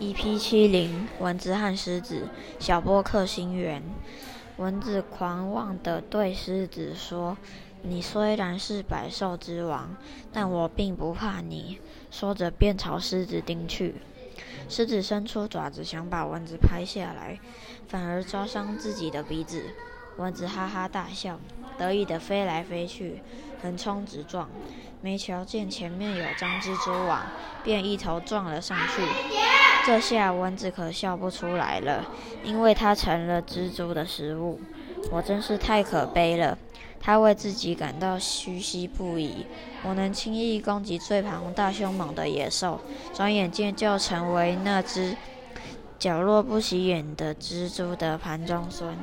EP 七零，蚊子和狮子，小波克星源。蚊子狂妄地对狮子说：“你虽然是百兽之王，但我并不怕你。”说着便朝狮子盯去。狮子伸出爪子想把蚊子拍下来，反而抓伤自己的鼻子。蚊子哈哈大笑，得意地飞来飞去，横冲直撞。没瞧见前面有张蜘蛛网，便一头撞了上去。这下蚊子可笑不出来了，因为它成了蜘蛛的食物。我真是太可悲了，它为自己感到唏嘘不已。我能轻易攻击最庞大凶猛的野兽，转眼间就成为那只角落不起眼的蜘蛛的盘中孙。